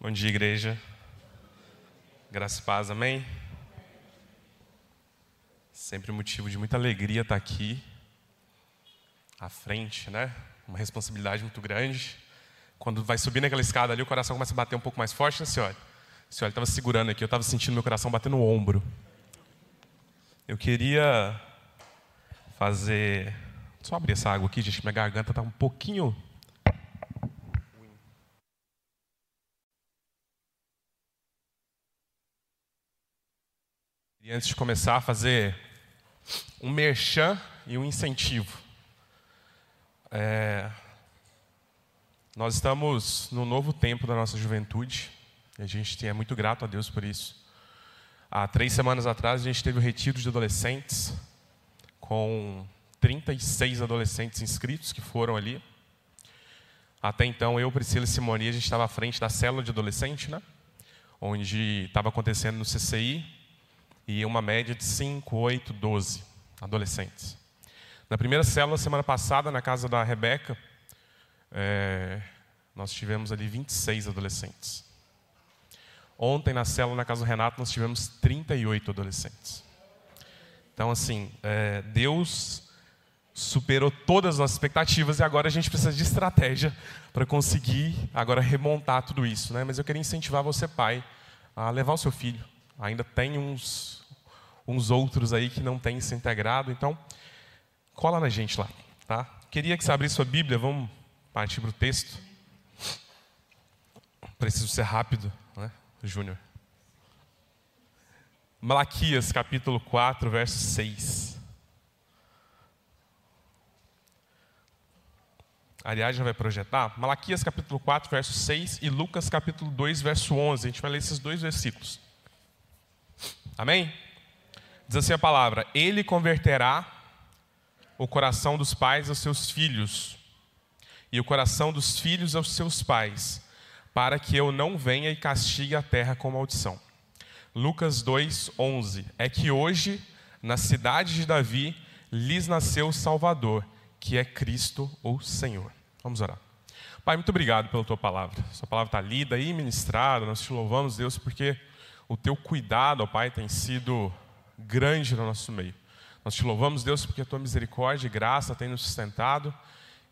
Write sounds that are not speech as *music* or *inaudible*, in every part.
Bom dia, igreja. Graça e paz, amém? Sempre motivo de muita alegria estar aqui, à frente, né? Uma responsabilidade muito grande. Quando vai subir naquela escada ali, o coração começa a bater um pouco mais forte, né, senhora? A senhora estava segurando aqui, eu estava sentindo meu coração bater no ombro. Eu queria fazer. Só abrir essa água aqui, gente, minha garganta está um pouquinho E antes de começar fazer um merchan e um incentivo. É, nós estamos no novo tempo da nossa juventude e a gente é muito grato a Deus por isso. Há três semanas atrás a gente teve o retiro de adolescentes com 36 adolescentes inscritos que foram ali. Até então eu, Priscila e Simone, a gente estava à frente da célula de adolescente, né? Onde estava acontecendo no CCI e uma média de 5, 8, 12 adolescentes. Na primeira célula, semana passada, na casa da Rebeca, é, nós tivemos ali 26 adolescentes. Ontem, na célula, na casa do Renato, nós tivemos 38 adolescentes. Então, assim, é, Deus superou todas as nossas expectativas e agora a gente precisa de estratégia para conseguir agora remontar tudo isso. Né? Mas eu queria incentivar você, pai, a levar o seu filho. Ainda tem uns uns outros aí que não têm se integrado. Então, cola na gente lá, tá? Queria que você abrisse sua Bíblia, vamos partir para o texto. Preciso ser rápido, né, Júnior? Malaquias, capítulo 4, verso 6. Aliás, já vai projetar. Malaquias, capítulo 4, verso 6 e Lucas, capítulo 2, verso 11. A gente vai ler esses dois versículos. Amém? Diz assim a palavra: Ele converterá o coração dos pais aos seus filhos, e o coração dos filhos aos seus pais, para que eu não venha e castigue a terra com maldição. Lucas 2:11 É que hoje, na cidade de Davi, lhes nasceu o Salvador, que é Cristo, o Senhor. Vamos orar. Pai, muito obrigado pela tua palavra. Sua palavra está lida e ministrada. Nós te louvamos, Deus, porque o teu cuidado, ó Pai, tem sido grande no nosso meio. Nós te louvamos, Deus, porque a tua misericórdia e graça tem nos sustentado.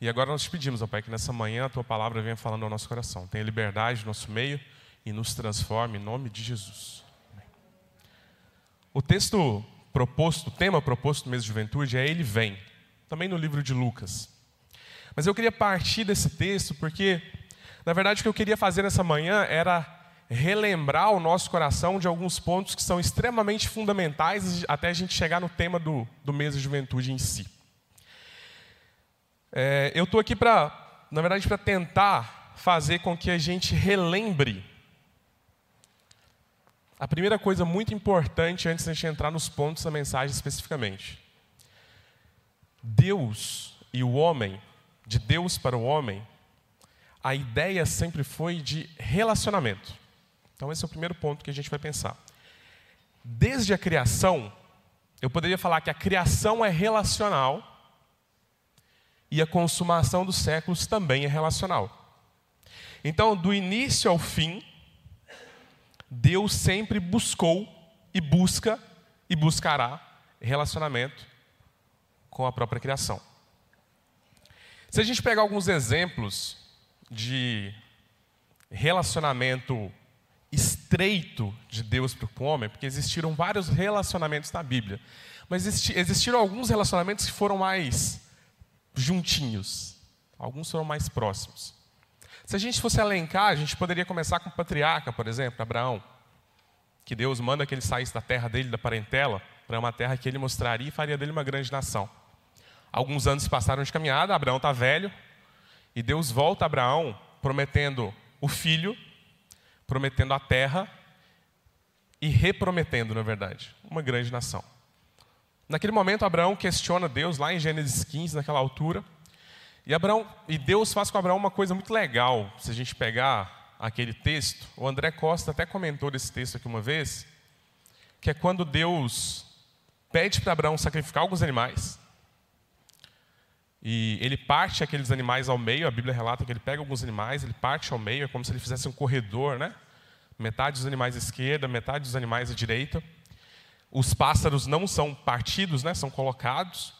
E agora nós te pedimos, ó Pai, que nessa manhã a tua palavra venha falando ao nosso coração. Tenha liberdade no nosso meio e nos transforme em nome de Jesus. O texto proposto, o tema proposto no mês de juventude é Ele Vem, também no livro de Lucas. Mas eu queria partir desse texto porque, na verdade, o que eu queria fazer nessa manhã era relembrar o nosso coração de alguns pontos que são extremamente fundamentais até a gente chegar no tema do, do mês de juventude em si. É, eu estou aqui para, na verdade, para tentar fazer com que a gente relembre a primeira coisa muito importante antes de a gente entrar nos pontos da mensagem especificamente. Deus e o homem, de Deus para o homem, a ideia sempre foi de relacionamento. Então, esse é o primeiro ponto que a gente vai pensar. Desde a criação, eu poderia falar que a criação é relacional e a consumação dos séculos também é relacional. Então, do início ao fim, Deus sempre buscou e busca e buscará relacionamento com a própria criação. Se a gente pegar alguns exemplos de relacionamento estreito de Deus para o homem, porque existiram vários relacionamentos na Bíblia, mas existiram alguns relacionamentos que foram mais juntinhos, alguns foram mais próximos. Se a gente fosse elencar, a gente poderia começar com o patriarca, por exemplo, Abraão, que Deus manda que ele saísse da terra dele, da parentela, para uma terra que ele mostraria e faria dele uma grande nação. Alguns anos passaram de caminhada, Abraão está velho, e Deus volta a Abraão prometendo o filho prometendo a terra e reprometendo, na verdade, uma grande nação. Naquele momento, Abraão questiona Deus, lá em Gênesis 15, naquela altura. E, Abraão, e Deus faz com Abraão uma coisa muito legal, se a gente pegar aquele texto. O André Costa até comentou desse texto aqui uma vez, que é quando Deus pede para Abraão sacrificar alguns animais. E ele parte aqueles animais ao meio, a Bíblia relata que ele pega alguns animais, ele parte ao meio, é como se ele fizesse um corredor, né? Metade dos animais à esquerda, metade dos animais à direita. Os pássaros não são partidos, né? São colocados.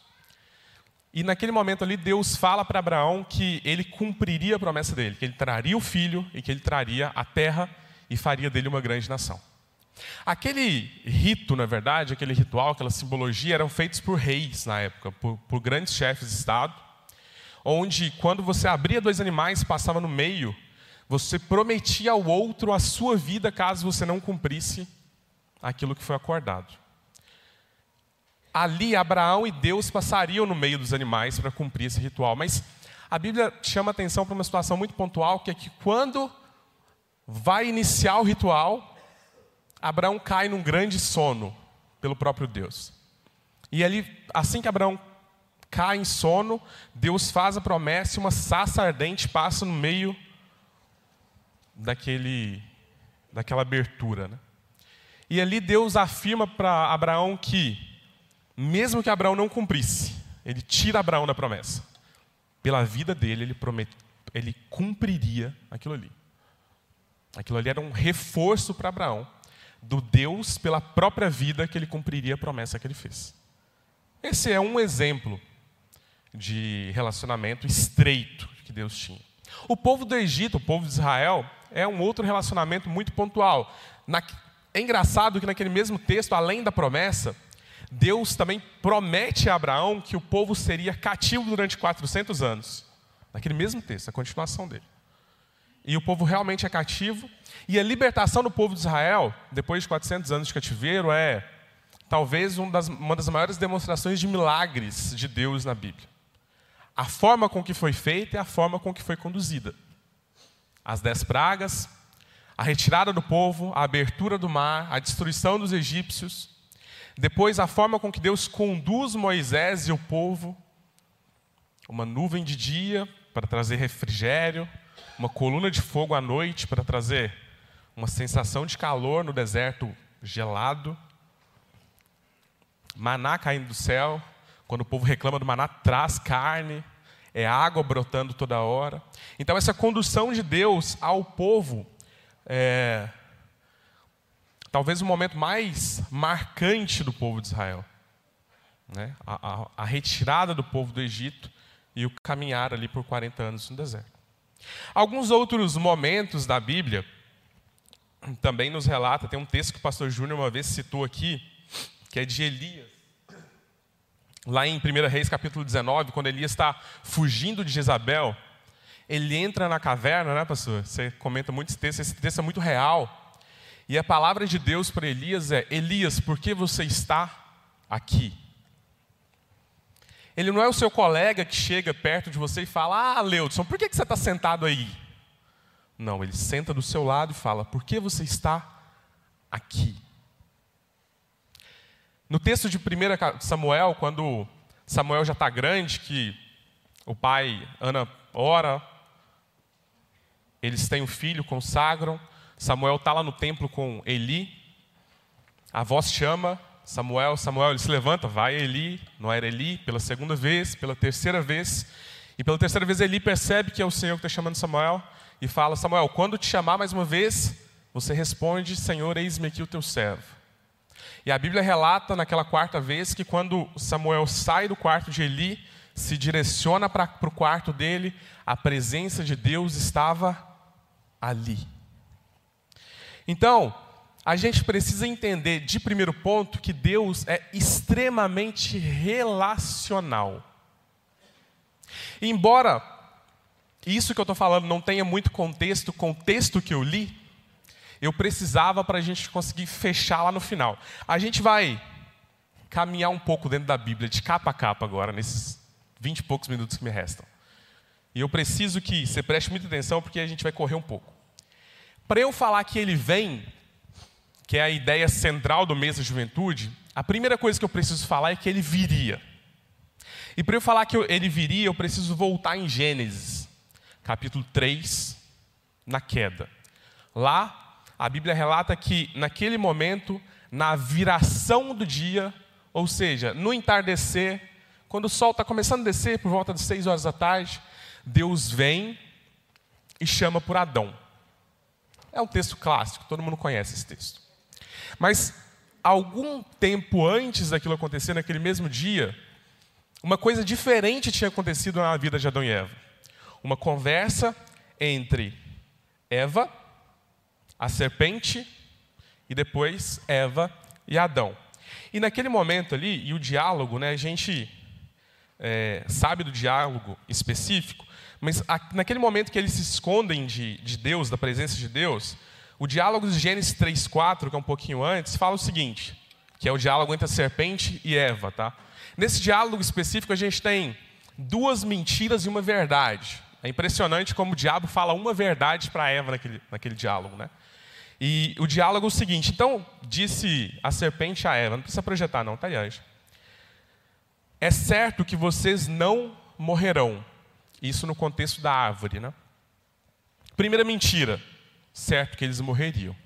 E naquele momento ali, Deus fala para Abraão que ele cumpriria a promessa dele, que ele traria o filho e que ele traria a terra e faria dele uma grande nação. Aquele rito, na verdade, aquele ritual, aquela simbologia, eram feitos por reis na época, por, por grandes chefes de Estado, onde, quando você abria dois animais e passava no meio, você prometia ao outro a sua vida caso você não cumprisse aquilo que foi acordado. Ali, Abraão e Deus passariam no meio dos animais para cumprir esse ritual. Mas a Bíblia chama atenção para uma situação muito pontual, que é que quando vai iniciar o ritual, Abraão cai num grande sono pelo próprio Deus. E ali, assim que Abraão cai em sono, Deus faz a promessa e uma sassa ardente passa no meio daquele, daquela abertura. Né? E ali Deus afirma para Abraão que, mesmo que Abraão não cumprisse, ele tira Abraão da promessa. Pela vida dele, ele, promet, ele cumpriria aquilo ali. Aquilo ali era um reforço para Abraão, do Deus pela própria vida que ele cumpriria a promessa que ele fez. Esse é um exemplo de relacionamento estreito que Deus tinha. O povo do Egito, o povo de Israel, é um outro relacionamento muito pontual. Na, é engraçado que naquele mesmo texto, além da promessa, Deus também promete a Abraão que o povo seria cativo durante 400 anos. Naquele mesmo texto, a continuação dele. E o povo realmente é cativo. E a libertação do povo de Israel, depois de 400 anos de cativeiro, é talvez uma das, uma das maiores demonstrações de milagres de Deus na Bíblia. A forma com que foi feita é a forma com que foi conduzida. As dez pragas, a retirada do povo, a abertura do mar, a destruição dos egípcios. Depois, a forma com que Deus conduz Moisés e o povo. Uma nuvem de dia para trazer refrigério, uma coluna de fogo à noite para trazer uma sensação de calor no deserto gelado. Maná caindo do céu, quando o povo reclama do maná, traz carne, é água brotando toda hora. Então, essa condução de Deus ao povo é talvez o momento mais marcante do povo de Israel. Né? A, a, a retirada do povo do Egito e o caminhar ali por 40 anos no deserto. Alguns outros momentos da Bíblia também nos relata, tem um texto que o pastor Júnior uma vez citou aqui, que é de Elias. Lá em 1 Reis capítulo 19, quando Elias está fugindo de Jezabel, ele entra na caverna, né, pastor? Você comenta muito esse texto, esse texto é muito real. E a palavra de Deus para Elias é: Elias, por que você está aqui? Ele não é o seu colega que chega perto de você e fala: Ah, Leudson, por que você está sentado aí? Não, ele senta do seu lado e fala: Por que você está aqui? No texto de 1 Samuel, quando Samuel já está grande, que o pai, Ana, ora, eles têm um filho, consagram, Samuel está lá no templo com Eli, a voz chama Samuel, Samuel, ele se levanta, vai Eli, não era Eli, pela segunda vez, pela terceira vez, e pela terceira vez Eli percebe que é o Senhor que está chamando Samuel, e fala, Samuel, quando te chamar mais uma vez, você responde, Senhor, eis-me aqui o teu servo. E a Bíblia relata naquela quarta vez que quando Samuel sai do quarto de Eli, se direciona para o quarto dele, a presença de Deus estava ali. Então, a gente precisa entender, de primeiro ponto, que Deus é extremamente relacional. Embora isso que eu estou falando não tenha muito contexto, contexto que eu li, eu precisava para a gente conseguir fechar lá no final. A gente vai caminhar um pouco dentro da Bíblia, de capa a capa agora, nesses vinte e poucos minutos que me restam. E eu preciso que você preste muita atenção, porque a gente vai correr um pouco. Para eu falar que ele vem, que é a ideia central do mês da juventude, a primeira coisa que eu preciso falar é que ele viria. E para eu falar que ele viria, eu preciso voltar em Gênesis, capítulo 3, na queda. Lá a Bíblia relata que naquele momento, na viração do dia, ou seja, no entardecer, quando o sol está começando a descer, por volta de seis horas da tarde, Deus vem e chama por Adão. É um texto clássico, todo mundo conhece esse texto. Mas algum tempo antes daquilo acontecer, naquele mesmo dia, uma coisa diferente tinha acontecido na vida de Adão e Eva. Uma conversa entre Eva, a serpente, e depois Eva e Adão. E naquele momento ali, e o diálogo, né, a gente é, sabe do diálogo específico, mas a, naquele momento que eles se escondem de, de Deus, da presença de Deus, o diálogo de Gênesis 3,4, que é um pouquinho antes, fala o seguinte, que é o diálogo entre a serpente e Eva. Tá? Nesse diálogo específico, a gente tem duas mentiras e uma verdade. É impressionante como o diabo fala uma verdade para Eva naquele, naquele diálogo. Né? E o diálogo é o seguinte: então, disse a serpente a Eva, não precisa projetar, não, tá, Yanja? É certo que vocês não morrerão. Isso no contexto da árvore, né? Primeira mentira, certo que eles morreriam.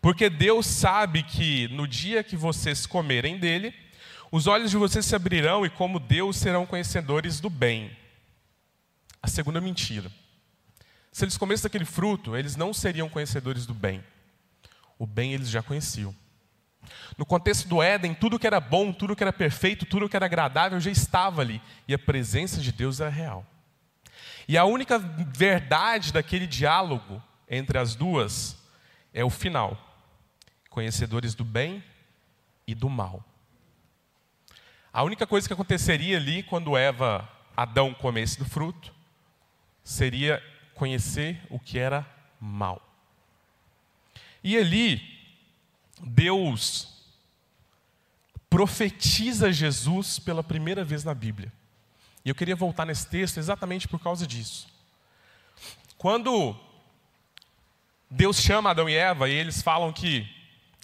Porque Deus sabe que no dia que vocês comerem dele, os olhos de vocês se abrirão e, como Deus, serão conhecedores do bem. A segunda mentira. Se eles comessem daquele fruto, eles não seriam conhecedores do bem. O bem eles já conheciam. No contexto do Éden, tudo que era bom, tudo que era perfeito, tudo que era agradável já estava ali. E a presença de Deus era real. E a única verdade daquele diálogo entre as duas é o final: conhecedores do bem e do mal. A única coisa que aconteceria ali quando Eva, Adão comesse do fruto, seria conhecer o que era mal. E ali, Deus profetiza Jesus pela primeira vez na Bíblia. E eu queria voltar nesse texto exatamente por causa disso. Quando Deus chama Adão e Eva e eles falam que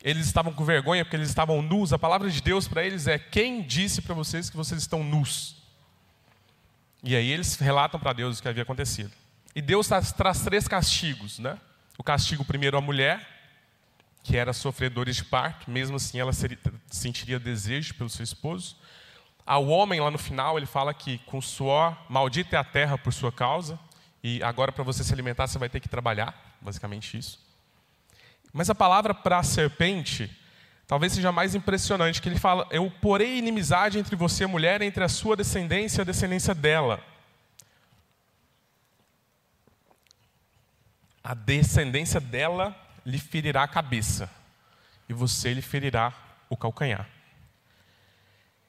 eles estavam com vergonha porque eles estavam nus, a palavra de Deus para eles é: Quem disse para vocês que vocês estão nus? E aí eles relatam para Deus o que havia acontecido. E Deus traz, três castigos, né? O castigo primeiro à mulher, que era sofredora de parto, mesmo assim ela sentiria desejo pelo seu esposo. Ao homem, lá no final, ele fala que com suor, maldita é a terra por sua causa, e agora para você se alimentar você vai ter que trabalhar, basicamente isso. Mas a palavra para a serpente talvez seja mais impressionante, que ele fala: Eu porei inimizade entre você e mulher, entre a sua descendência e a descendência dela. a descendência dela lhe ferirá a cabeça, e você lhe ferirá o calcanhar.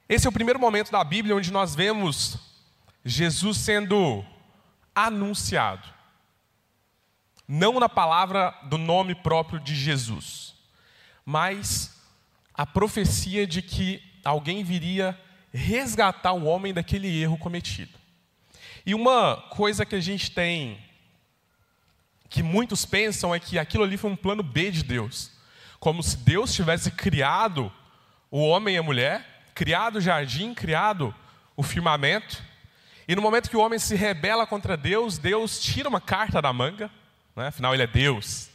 Esse é o primeiro momento da Bíblia onde nós vemos Jesus sendo anunciado. Não na palavra do nome próprio de Jesus, mas a profecia de que alguém viria resgatar o homem daquele erro cometido. E uma coisa que a gente tem que muitos pensam é que aquilo ali foi um plano B de Deus. Como se Deus tivesse criado o homem e a mulher, criado o jardim, criado o firmamento. E no momento que o homem se rebela contra Deus, Deus tira uma carta da manga, né? afinal ele é Deus,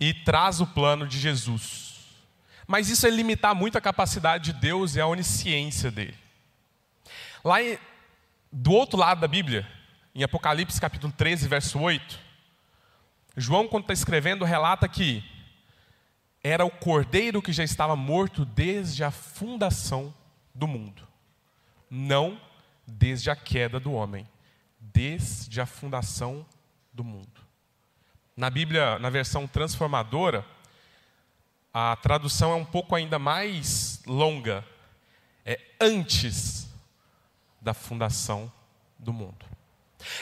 e traz o plano de Jesus. Mas isso é limitar muito a capacidade de Deus e a onisciência dele. Lá em, do outro lado da Bíblia, em Apocalipse capítulo 13, verso 8, João, quando está escrevendo, relata que era o cordeiro que já estava morto desde a fundação do mundo. Não desde a queda do homem, desde a fundação do mundo. Na Bíblia, na versão transformadora, a tradução é um pouco ainda mais longa. É antes da fundação do mundo.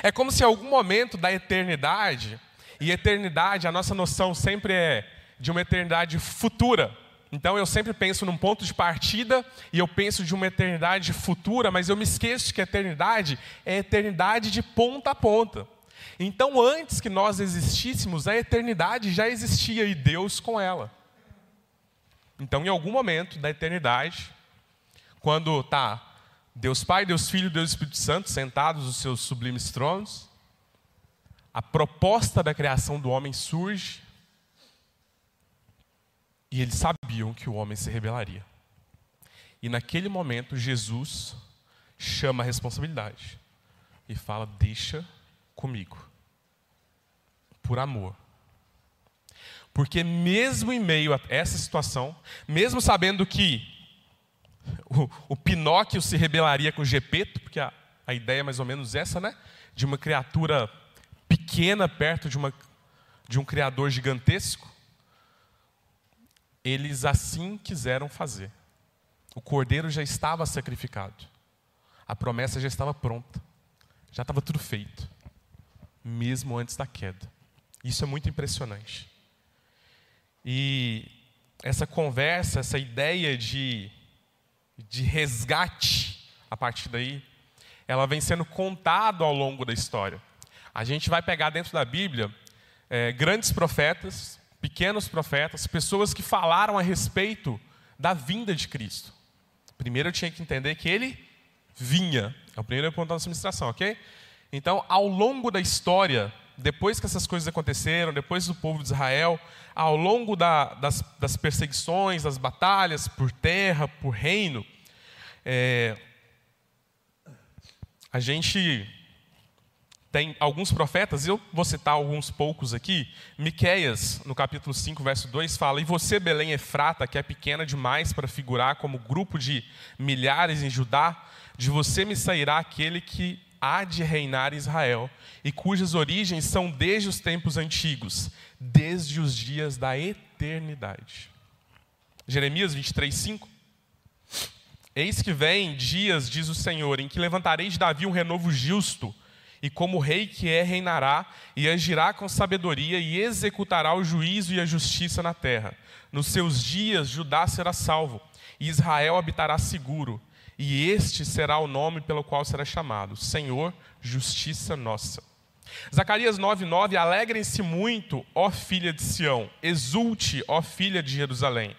É como se em algum momento da eternidade, e eternidade, a nossa noção sempre é de uma eternidade futura. Então eu sempre penso num ponto de partida e eu penso de uma eternidade futura, mas eu me esqueço que a eternidade é eternidade de ponta a ponta. Então antes que nós existíssemos, a eternidade já existia e Deus com ela. Então em algum momento da eternidade, quando tá Deus Pai, Deus Filho, Deus Espírito Santo, sentados nos seus sublimes tronos. A proposta da criação do homem surge. E eles sabiam que o homem se rebelaria. E naquele momento, Jesus chama a responsabilidade e fala: Deixa comigo, por amor. Porque, mesmo em meio a essa situação, mesmo sabendo que o, o Pinóquio se rebelaria com o Gepeto, porque a, a ideia é mais ou menos essa, né? De uma criatura pequena perto de, uma, de um criador gigantesco, eles assim quiseram fazer. O cordeiro já estava sacrificado, a promessa já estava pronta, já estava tudo feito, mesmo antes da queda. Isso é muito impressionante. E essa conversa, essa ideia de, de resgate, a partir daí, ela vem sendo contada ao longo da história. A gente vai pegar dentro da Bíblia é, grandes profetas, pequenos profetas, pessoas que falaram a respeito da vinda de Cristo. Primeiro eu tinha que entender que ele vinha. É o primeiro ponto da nossa administração, ok? Então, ao longo da história, depois que essas coisas aconteceram, depois do povo de Israel, ao longo da, das, das, perseguições, das batalhas por terra, por reino, é, a gente tem alguns profetas, eu vou citar alguns poucos aqui. Miqueias, no capítulo 5, verso 2, fala: E você, Belém Efrata, que é pequena demais para figurar como grupo de milhares em Judá, de você me sairá aquele que há de reinar Israel, e cujas origens são desde os tempos antigos, desde os dias da eternidade. Jeremias 23, 5. Eis que vem dias, diz o Senhor, em que levantarei de Davi um renovo justo, e como rei que é, reinará, e agirá com sabedoria, e executará o juízo e a justiça na terra. Nos seus dias, Judá será salvo, e Israel habitará seguro e este será o nome pelo qual será chamado: Senhor, justiça nossa. Zacarias 9:9 Alegrem-se muito, ó filha de Sião, exulte, ó filha de Jerusalém.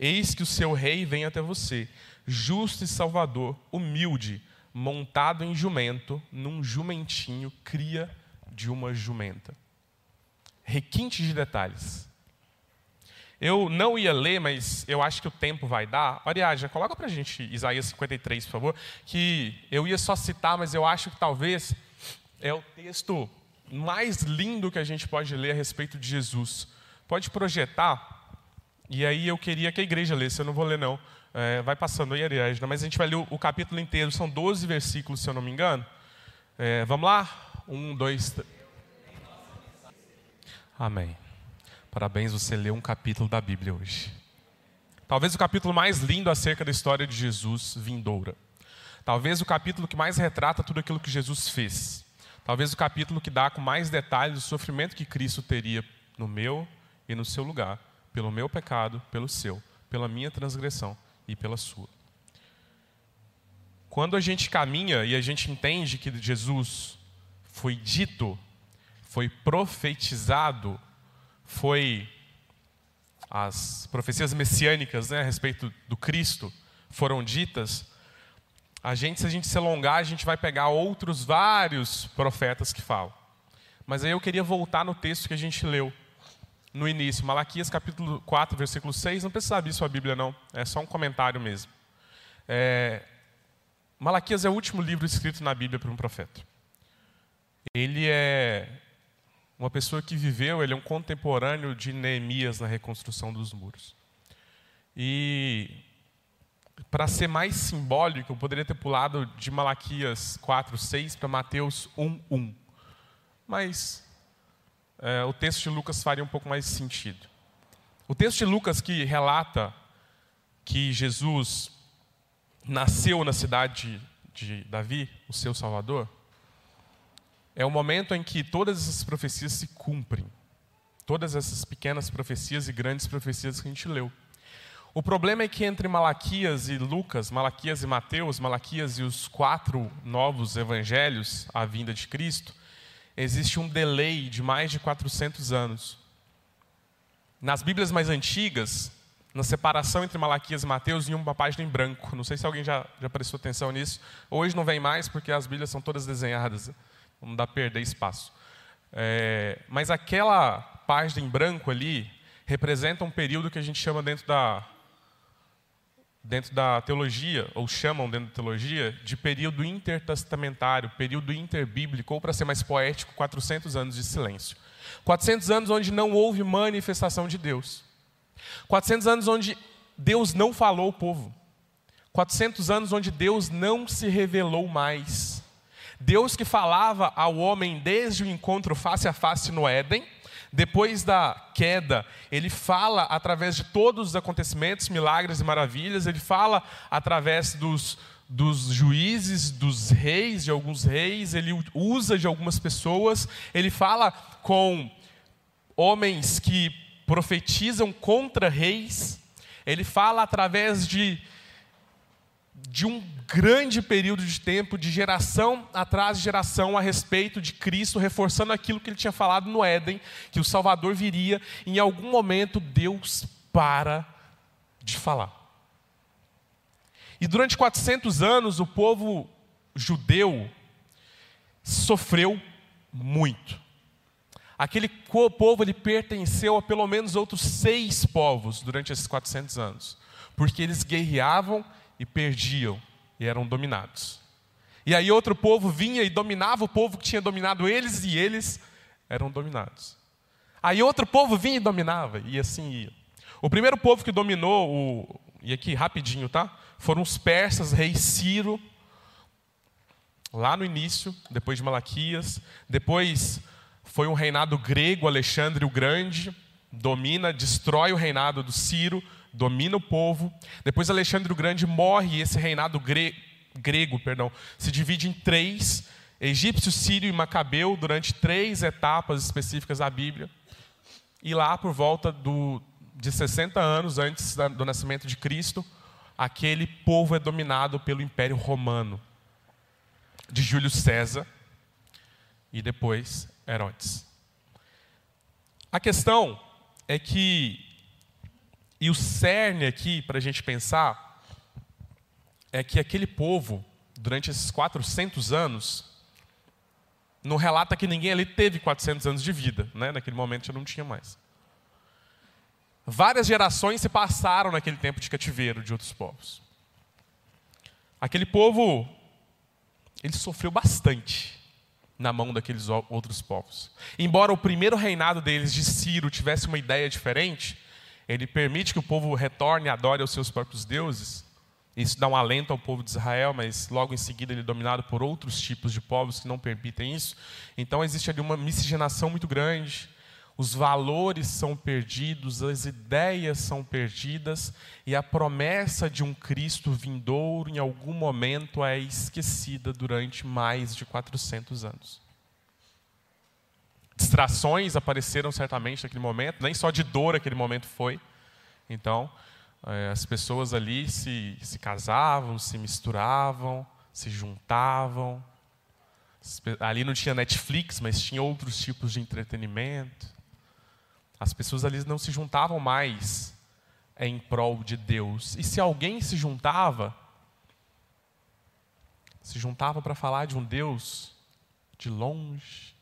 Eis que o seu rei vem até você, justo e salvador, humilde, montado em jumento, num jumentinho, cria de uma jumenta. Requinte de detalhes. Eu não ia ler, mas eu acho que o tempo vai dar. Ariadna, coloca para a gente Isaías 53, por favor, que eu ia só citar, mas eu acho que talvez é o texto mais lindo que a gente pode ler a respeito de Jesus. Pode projetar, e aí eu queria que a igreja lesse, eu não vou ler não. É, vai passando aí, Ariadna, mas a gente vai ler o, o, capítulo inteiro, são 12 versículos, se eu não me engano. É, vamos lá? Um, dois, três. Amém. Parabéns, você leu um capítulo da Bíblia hoje. Talvez o capítulo mais lindo acerca da história de Jesus vindoura. Talvez o capítulo que mais retrata tudo aquilo que Jesus fez. Talvez o capítulo que dá com mais detalhes o sofrimento que Cristo teria no meu e no seu lugar, pelo meu pecado, pelo seu, pela minha transgressão e pela sua. Quando a gente caminha e a gente entende que Jesus foi dito, foi profetizado foi as profecias messiânicas né, a respeito do Cristo foram ditas, a gente, se a gente se alongar, a gente vai pegar outros vários profetas que falam. Mas aí eu queria voltar no texto que a gente leu no início, Malaquias capítulo 4, versículo 6. Não precisa abrir sua Bíblia, não, é só um comentário mesmo. É, Malaquias é o último livro escrito na Bíblia por um profeta. Ele é uma pessoa que viveu, ele é um contemporâneo de Neemias na reconstrução dos muros. E para ser mais simbólico, eu poderia ter pulado de Malaquias 4, 6 para Mateus 1, 1. Mas o texto de Lucas faria um pouco mais sentido. O texto de Lucas que relata que Jesus nasceu na cidade de Davi, o seu Salvador, é o momento em que todas essas profecias se cumprem. Todas essas pequenas profecias e grandes profecias que a gente leu. O problema é que entre Malaquias e Lucas, Malaquias e Mateus, Malaquias e os quatro novos evangelhos, a vinda de Cristo, existe um delay de mais de 400 anos. Nas Bíblias mais antigas, na separação entre Malaquias e Mateus, vinha uma página em branco. Não sei se alguém já, já prestou atenção nisso. Hoje não vem mais porque as Bíblias são todas desenhadas não dá perder espaço. É, mas aquela página em branco ali representa um período que a gente chama dentro da, dentro da teologia, ou chamam dentro da teologia, de período intertestamentário, período interbíblico, ou para ser mais poético, 400 anos de silêncio. 400 anos onde não houve manifestação de Deus. 400 anos onde Deus não falou ao povo. 400 anos onde Deus não se revelou mais. Deus que falava ao homem desde o encontro face a face no Éden, depois da queda, ele fala através de todos os acontecimentos, milagres e maravilhas, ele fala através dos, dos juízes, dos reis, de alguns reis, ele usa de algumas pessoas, ele fala com homens que profetizam contra reis, ele fala através de de um grande período de tempo, de geração atrás de geração, a respeito de Cristo, reforçando aquilo que ele tinha falado no Éden, que o Salvador viria, em algum momento Deus para de falar. E durante 400 anos, o povo judeu sofreu muito. Aquele povo ele pertenceu a pelo menos outros seis povos durante esses 400 anos, porque eles guerreavam e perdiam e eram dominados. E aí outro povo vinha e dominava o povo que tinha dominado eles e eles eram dominados. Aí outro povo vinha e dominava e assim ia. O primeiro povo que dominou, o, e aqui rapidinho, tá? Foram os persas, rei Ciro, lá no início, depois de Malaquias. Depois foi um reinado grego, Alexandre o Grande, domina, destrói o reinado do Ciro, domina o povo. Depois Alexandre o Grande morre e esse reinado gre grego perdão, se divide em três: egípcio, sírio e macabeu, durante três etapas específicas da Bíblia. E lá, por volta do, de 60 anos antes do nascimento de Cristo, aquele povo é dominado pelo Império Romano, de Júlio César e depois Herodes. A questão é que e o cerne aqui, para a gente pensar, é que aquele povo, durante esses 400 anos, não relata que ninguém ali teve 400 anos de vida, né? naquele momento já não tinha mais. Várias gerações se passaram naquele tempo de cativeiro de outros povos. Aquele povo, ele sofreu bastante na mão daqueles outros povos. Embora o primeiro reinado deles, de Ciro, tivesse uma ideia diferente, ele permite que o povo retorne e adore aos seus próprios deuses. Isso dá um alento ao povo de Israel, mas logo em seguida ele é dominado por outros tipos de povos que não permitem isso. Então existe ali uma miscigenação muito grande. Os valores são perdidos, as ideias são perdidas e a promessa de um Cristo vindouro em algum momento é esquecida durante mais de 400 anos. Distrações apareceram certamente naquele momento, nem só de dor aquele momento foi. Então, é, as pessoas ali se, se casavam, se misturavam, se juntavam. Ali não tinha Netflix, mas tinha outros tipos de entretenimento. As pessoas ali não se juntavam mais em prol de Deus. E se alguém se juntava, se juntava para falar de um Deus de longe,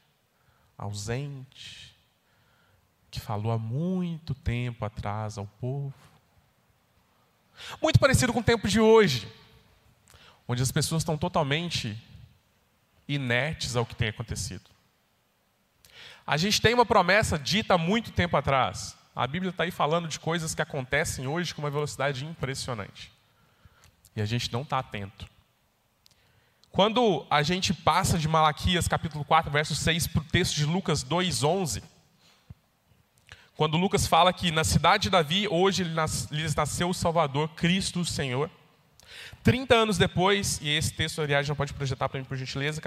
ausente, que falou há muito tempo atrás ao povo. Muito parecido com o tempo de hoje, onde as pessoas estão totalmente inertes ao que tem acontecido. A gente tem uma promessa dita há muito tempo atrás. A Bíblia está aí falando de coisas que acontecem hoje com uma velocidade impressionante. E a gente não está atento. Quando a gente passa de Malaquias capítulo 4, verso 6 para o texto de Lucas 2, 11, quando Lucas fala que na cidade de Davi, hoje lhes nasceu o Salvador, Cristo o Senhor. 30 anos depois, e esse texto, aliás, não pode projetar para mim, por gentileza,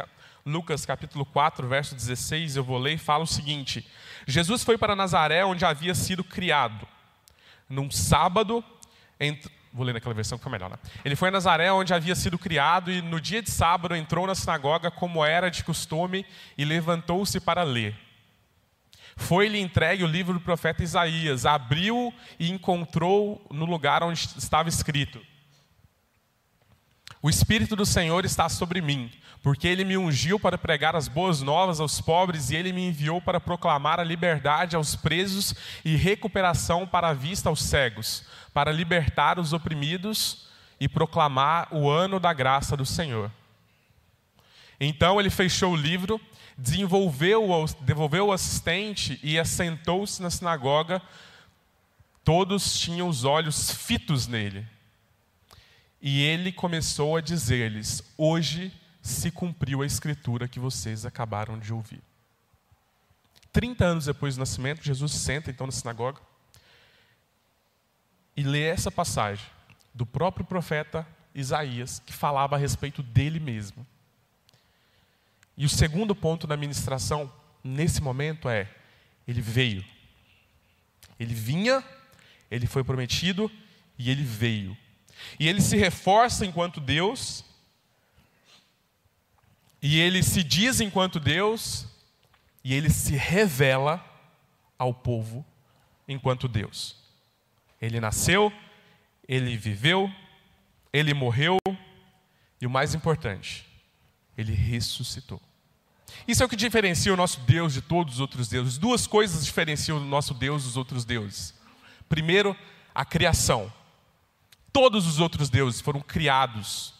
Lucas capítulo 4, verso 16, eu vou ler e fala o seguinte: Jesus foi para Nazaré, onde havia sido criado. Num sábado, Vou ler naquela versão que foi melhor, né? Ele foi a Nazaré, onde havia sido criado, e no dia de sábado entrou na sinagoga, como era de costume, e levantou-se para ler. Foi-lhe entregue o livro do profeta Isaías, abriu e encontrou no lugar onde estava escrito: O Espírito do Senhor está sobre mim, porque ele me ungiu para pregar as boas novas aos pobres e ele me enviou para proclamar a liberdade aos presos e recuperação para a vista aos cegos, para libertar os oprimidos e proclamar o ano da graça do Senhor. Então ele fechou o livro, desenvolveu, devolveu o assistente e assentou-se na sinagoga. Todos tinham os olhos fitos nele. E ele começou a dizer-lhes: Hoje se cumpriu a escritura que vocês acabaram de ouvir. Trinta anos depois do nascimento, Jesus senta então na sinagoga e lê essa passagem do próprio profeta Isaías, que falava a respeito dele mesmo. E o segundo ponto da ministração, nesse momento, é: ele veio. Ele vinha, ele foi prometido e ele veio. E ele se reforça enquanto Deus, e ele se diz enquanto Deus, e ele se revela ao povo enquanto Deus. Ele nasceu, ele viveu, ele morreu, e o mais importante, ele ressuscitou. Isso é o que diferencia o nosso Deus de todos os outros deuses. Duas coisas diferenciam o nosso Deus dos outros deuses. Primeiro, a criação. Todos os outros deuses foram criados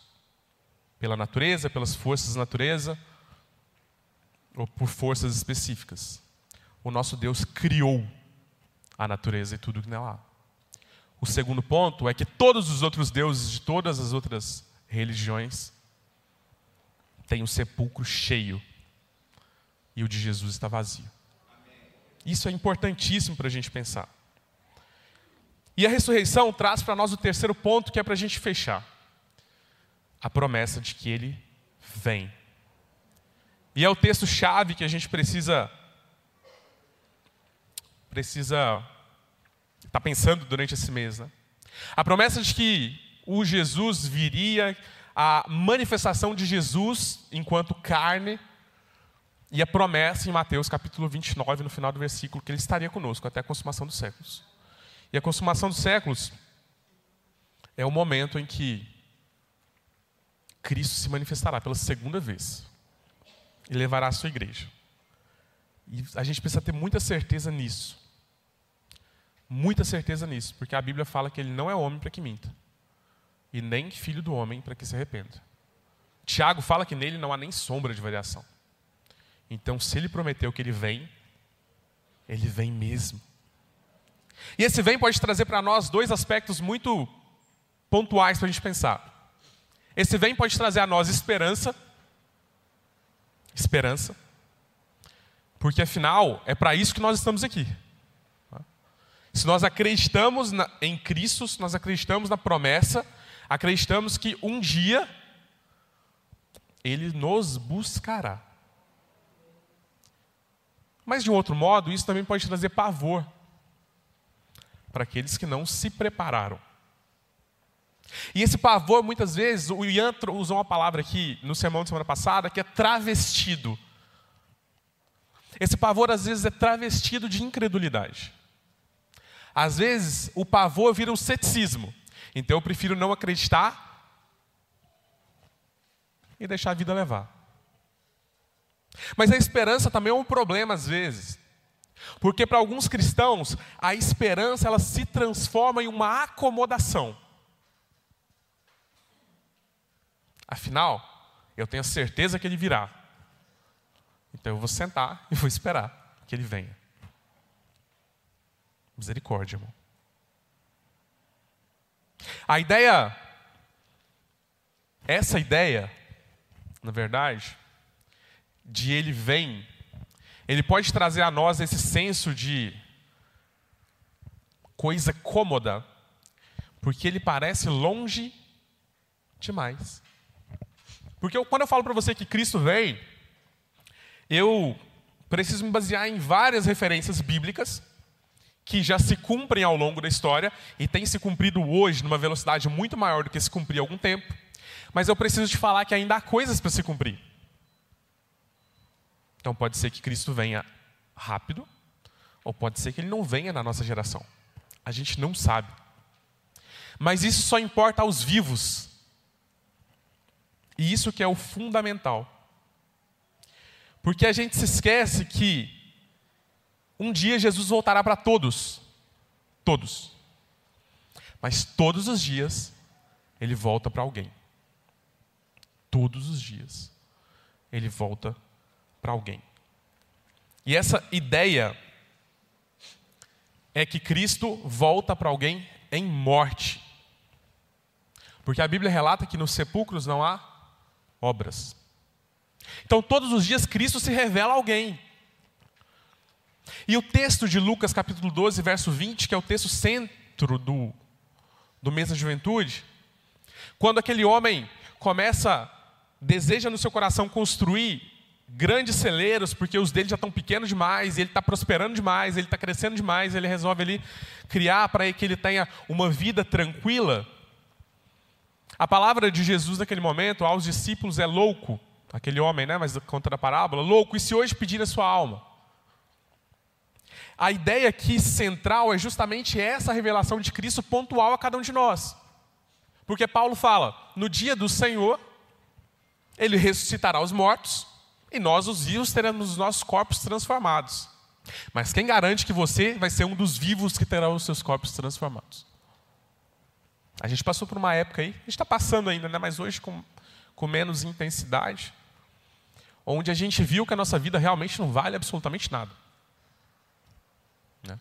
pela natureza, pelas forças da natureza, ou por forças específicas. O nosso Deus criou a natureza e tudo que nela há. O segundo ponto é que todos os outros deuses de todas as outras religiões têm o sepulcro cheio e o de Jesus está vazio. Isso é importantíssimo para a gente pensar. E a ressurreição traz para nós o terceiro ponto, que é para a gente fechar: a promessa de que ele vem. E é o texto-chave que a gente precisa precisa estar tá pensando durante esse mês. Né? A promessa de que o Jesus viria, a manifestação de Jesus enquanto carne, e a promessa em Mateus capítulo 29, no final do versículo, que ele estaria conosco até a consumação dos séculos. E a consumação dos séculos é o momento em que Cristo se manifestará pela segunda vez e levará a sua igreja. E a gente precisa ter muita certeza nisso. Muita certeza nisso, porque a Bíblia fala que ele não é homem para que minta, e nem filho do homem para que se arrependa. Tiago fala que nele não há nem sombra de variação. Então, se ele prometeu que ele vem, ele vem mesmo. E esse vem pode trazer para nós dois aspectos muito pontuais para a gente pensar. Esse vem pode trazer a nós esperança, esperança, porque afinal é para isso que nós estamos aqui. Se nós acreditamos na, em Cristo, se nós acreditamos na promessa, acreditamos que um dia Ele nos buscará. Mas, de um outro modo, isso também pode trazer pavor para aqueles que não se prepararam. E esse pavor, muitas vezes, o Ian usou uma palavra aqui no sermão de semana passada, que é travestido. Esse pavor, às vezes, é travestido de incredulidade. Às vezes, o pavor vira um ceticismo. Então, eu prefiro não acreditar e deixar a vida levar. Mas a esperança também é um problema às vezes. Porque para alguns cristãos, a esperança ela se transforma em uma acomodação. Afinal, eu tenho certeza que ele virá. Então eu vou sentar *laughs* e vou esperar que ele venha. Misericórdia, irmão. A ideia, essa ideia, na verdade, de ele vem, ele pode trazer a nós esse senso de coisa cômoda, porque ele parece longe demais. Porque eu, quando eu falo para você que Cristo vem, eu preciso me basear em várias referências bíblicas que já se cumprem ao longo da história e têm se cumprido hoje numa velocidade muito maior do que se cumpria há algum tempo. Mas eu preciso te falar que ainda há coisas para se cumprir. Então pode ser que Cristo venha rápido, ou pode ser que ele não venha na nossa geração. A gente não sabe. Mas isso só importa aos vivos. E isso que é o fundamental. Porque a gente se esquece que um dia Jesus voltará para todos. Todos. Mas todos os dias ele volta para alguém. Todos os dias ele volta para alguém. E essa ideia é que Cristo volta para alguém em morte. Porque a Bíblia relata que nos sepulcros não há obras. Então, todos os dias, Cristo se revela a alguém. E o texto de Lucas, capítulo 12, verso 20, que é o texto centro do, do mês da juventude, quando aquele homem começa, deseja no seu coração construir grandes celeiros, porque os dele já estão pequenos demais, ele está prosperando demais, ele está crescendo demais, ele resolve ali criar para que ele tenha uma vida tranquila. A palavra de Jesus naquele momento aos discípulos é louco, aquele homem, né, mas conta da parábola, louco, e se hoje pedir a sua alma? A ideia aqui central é justamente essa revelação de Cristo pontual a cada um de nós. Porque Paulo fala: no dia do Senhor, ele ressuscitará os mortos, e nós, os vivos, teremos os nossos corpos transformados. Mas quem garante que você vai ser um dos vivos que terá os seus corpos transformados? A gente passou por uma época aí, a gente está passando ainda, né, mas hoje com, com menos intensidade, onde a gente viu que a nossa vida realmente não vale absolutamente nada. Né?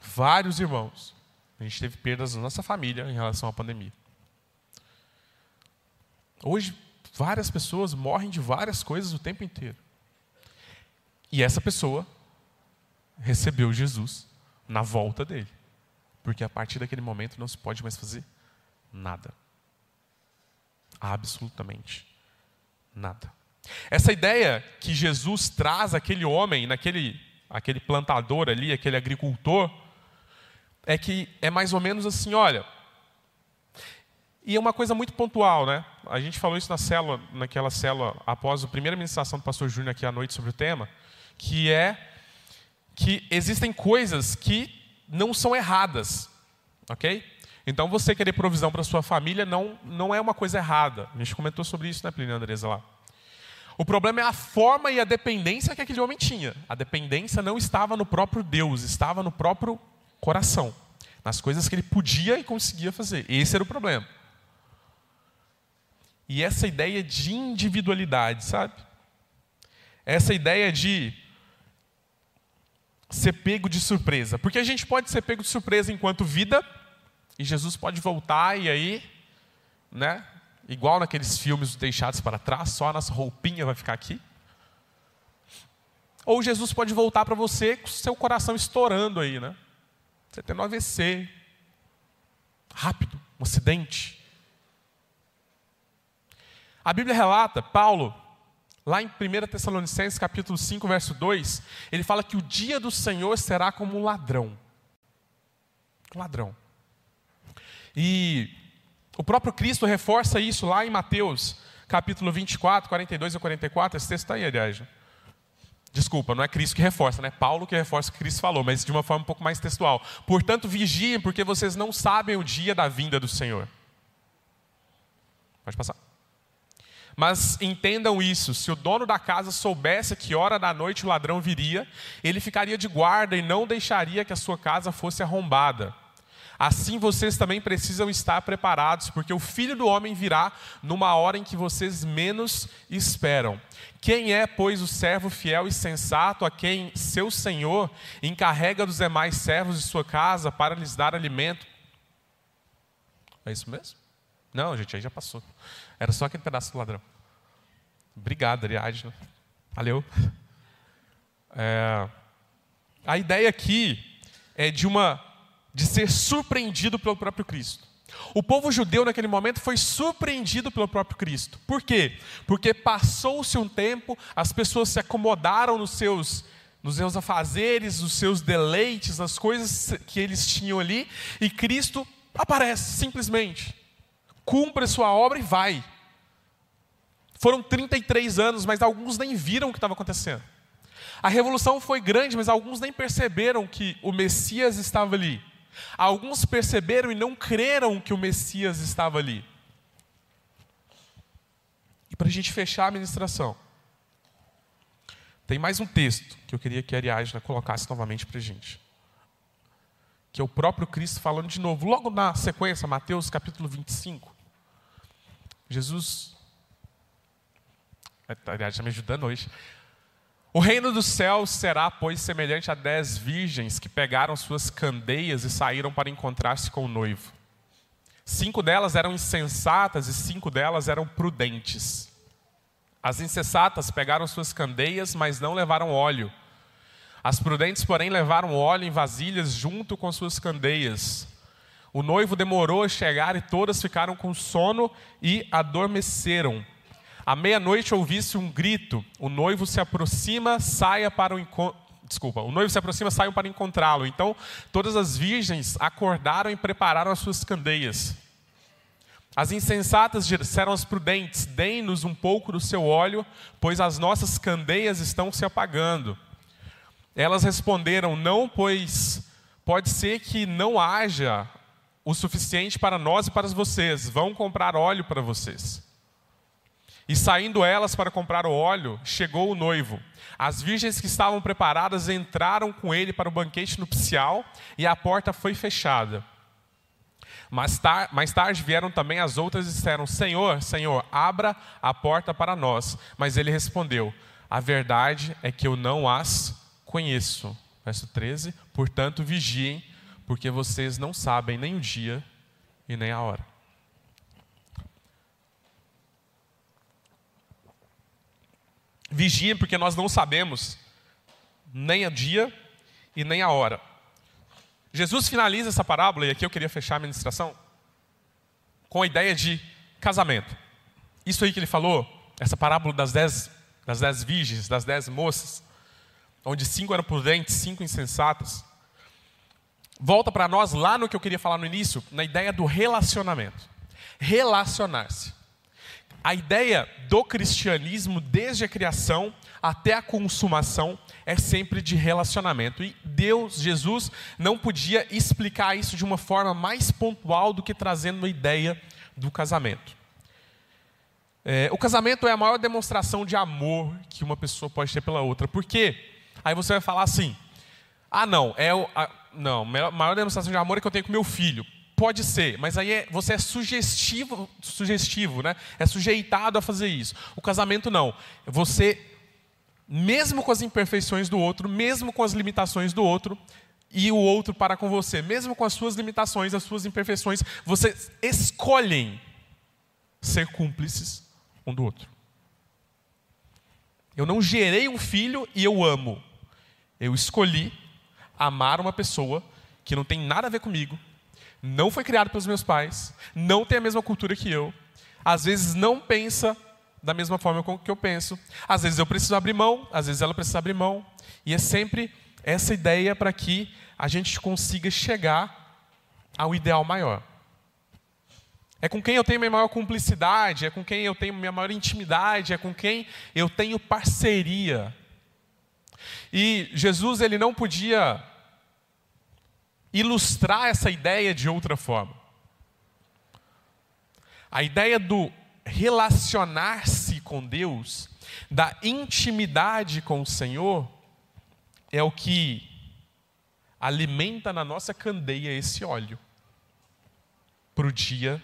Vários irmãos, a gente teve perdas na nossa família em relação à pandemia. Hoje, várias pessoas morrem de várias coisas o tempo inteiro. E essa pessoa recebeu Jesus na volta dele. Porque a partir daquele momento não se pode mais fazer nada. Absolutamente nada. Essa ideia que Jesus traz aquele homem, naquele aquele plantador ali, aquele agricultor, é que é mais ou menos assim, olha. E é uma coisa muito pontual, né? A gente falou isso na célula, naquela célula após a primeira ministração do pastor Júnior aqui à noite sobre o tema, que é que existem coisas que não são erradas, ok? Então você querer provisão para sua família não, não é uma coisa errada. A gente comentou sobre isso, né, Plínio Andresa lá. O problema é a forma e a dependência que aquele homem tinha. A dependência não estava no próprio Deus, estava no próprio coração, nas coisas que ele podia e conseguia fazer. Esse era o problema. E essa ideia de individualidade, sabe? Essa ideia de ser pego de surpresa. Porque a gente pode ser pego de surpresa enquanto vida, e Jesus pode voltar e aí, né? Igual naqueles filmes deixados para trás, só a nossa roupinha vai ficar aqui. Ou Jesus pode voltar para você com seu coração estourando aí, né? Você tendo um AVC. Rápido, um acidente. A Bíblia relata, Paulo, Lá em 1 Tessalonicenses, capítulo 5, verso 2, ele fala que o dia do Senhor será como um ladrão. Um ladrão. E o próprio Cristo reforça isso lá em Mateus, capítulo 24, 42 a 44. Esse texto está aí, aliás. Desculpa, não é Cristo que reforça, né? Paulo que reforça o que Cristo falou, mas de uma forma um pouco mais textual. Portanto, vigiem, porque vocês não sabem o dia da vinda do Senhor. Pode passar. Mas entendam isso: se o dono da casa soubesse que hora da noite o ladrão viria, ele ficaria de guarda e não deixaria que a sua casa fosse arrombada. Assim vocês também precisam estar preparados, porque o filho do homem virá numa hora em que vocês menos esperam. Quem é, pois, o servo fiel e sensato a quem seu senhor encarrega dos demais servos de sua casa para lhes dar alimento? É isso mesmo? Não, gente, aí já passou. Era só aquele pedaço do ladrão. Obrigado, Ariadne. Valeu. É, a ideia aqui é de uma de ser surpreendido pelo próprio Cristo. O povo judeu naquele momento foi surpreendido pelo próprio Cristo. Por quê? Porque passou-se um tempo, as pessoas se acomodaram nos seus nos seus afazeres, nos seus deleites, nas coisas que eles tinham ali, e Cristo aparece simplesmente cumpre a sua obra e vai. Foram 33 anos, mas alguns nem viram o que estava acontecendo. A revolução foi grande, mas alguns nem perceberam que o Messias estava ali. Alguns perceberam e não creram que o Messias estava ali. para a gente fechar a ministração, tem mais um texto que eu queria que a Ariadna colocasse novamente para a gente. Que é o próprio Cristo falando de novo, logo na sequência, Mateus capítulo 25. Jesus. A Ariadna está me ajudando hoje. O reino dos céus será, pois, semelhante a dez virgens que pegaram suas candeias e saíram para encontrar-se com o noivo. Cinco delas eram insensatas e cinco delas eram prudentes. As insensatas pegaram suas candeias, mas não levaram óleo. As prudentes, porém, levaram óleo em vasilhas junto com suas candeias. O noivo demorou a chegar e todas ficaram com sono e adormeceram. À meia-noite ouvisse um grito. O noivo se aproxima, saia para o encontro. Desculpa, o noivo se aproxima, saiam para encontrá-lo. Então, todas as virgens acordaram e prepararam as suas candeias. As insensatas disseram aos prudentes: Deem-nos um pouco do seu óleo, pois as nossas candeias estão se apagando. Elas responderam: Não, pois pode ser que não haja o suficiente para nós e para vocês. Vão comprar óleo para vocês. E saindo elas para comprar o óleo, chegou o noivo. As virgens que estavam preparadas entraram com ele para o banquete nupcial e a porta foi fechada. Mais, tar mais tarde vieram também as outras e disseram: Senhor, Senhor, abra a porta para nós. Mas ele respondeu: A verdade é que eu não as conheço. Verso 13: Portanto, vigiem, porque vocês não sabem nem o dia e nem a hora. Vigiem, porque nós não sabemos nem o dia e nem a hora. Jesus finaliza essa parábola, e aqui eu queria fechar a ministração, com a ideia de casamento. Isso aí que ele falou, essa parábola das dez, das dez virgens, das dez moças, onde cinco eram prudentes, cinco insensatas, volta para nós lá no que eu queria falar no início, na ideia do relacionamento. Relacionar-se. A ideia do cristianismo, desde a criação até a consumação, é sempre de relacionamento. E Deus, Jesus, não podia explicar isso de uma forma mais pontual do que trazendo a ideia do casamento. É, o casamento é a maior demonstração de amor que uma pessoa pode ter pela outra. Por quê? Aí você vai falar assim: ah, não, é o, a, não, maior demonstração de amor é que eu tenho com meu filho. Pode ser, mas aí é, você é sugestivo, sugestivo, né? É sujeitado a fazer isso. O casamento não. Você, mesmo com as imperfeições do outro, mesmo com as limitações do outro, e o outro para com você, mesmo com as suas limitações, as suas imperfeições, vocês escolhem ser cúmplices um do outro. Eu não gerei um filho e eu amo. Eu escolhi amar uma pessoa que não tem nada a ver comigo, não foi criado pelos meus pais, não tem a mesma cultura que eu, às vezes não pensa da mesma forma que eu penso, às vezes eu preciso abrir mão, às vezes ela precisa abrir mão, e é sempre essa ideia para que a gente consiga chegar ao ideal maior. É com quem eu tenho minha maior cumplicidade, é com quem eu tenho minha maior intimidade, é com quem eu tenho parceria. E Jesus ele não podia ilustrar essa ideia de outra forma. A ideia do relacionar-se com Deus, da intimidade com o Senhor, é o que alimenta na nossa candeia esse óleo para o dia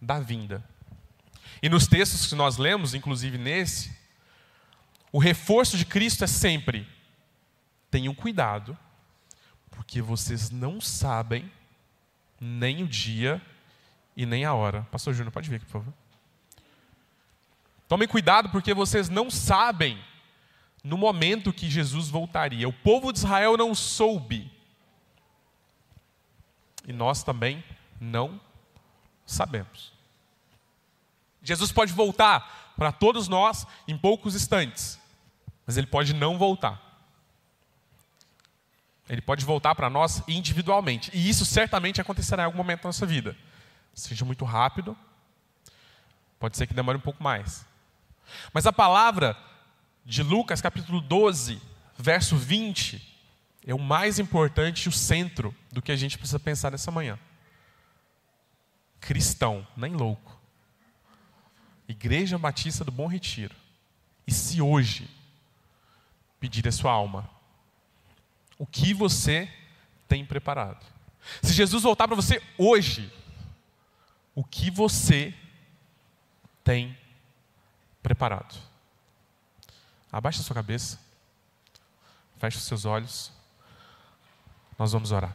da vinda. E nos textos que nós lemos, inclusive nesse, o reforço de Cristo é sempre: tenham cuidado porque vocês não sabem nem o dia e nem a hora. Pastor Júnior, pode vir aqui, por favor. Tomem cuidado, porque vocês não sabem no momento que Jesus voltaria. O povo de Israel não soube. E nós também não sabemos. Jesus pode voltar para todos nós em poucos instantes, mas ele pode não voltar. Ele pode voltar para nós individualmente. E isso certamente acontecerá em algum momento da nossa vida. Seja muito rápido, pode ser que demore um pouco mais. Mas a palavra de Lucas, capítulo 12, verso 20, é o mais importante o centro do que a gente precisa pensar nessa manhã. Cristão, nem louco. Igreja Batista do Bom Retiro. E se hoje pedir a sua alma, o que você tem preparado? Se Jesus voltar para você hoje, o que você tem preparado? Abaixe a sua cabeça, feche os seus olhos, nós vamos orar.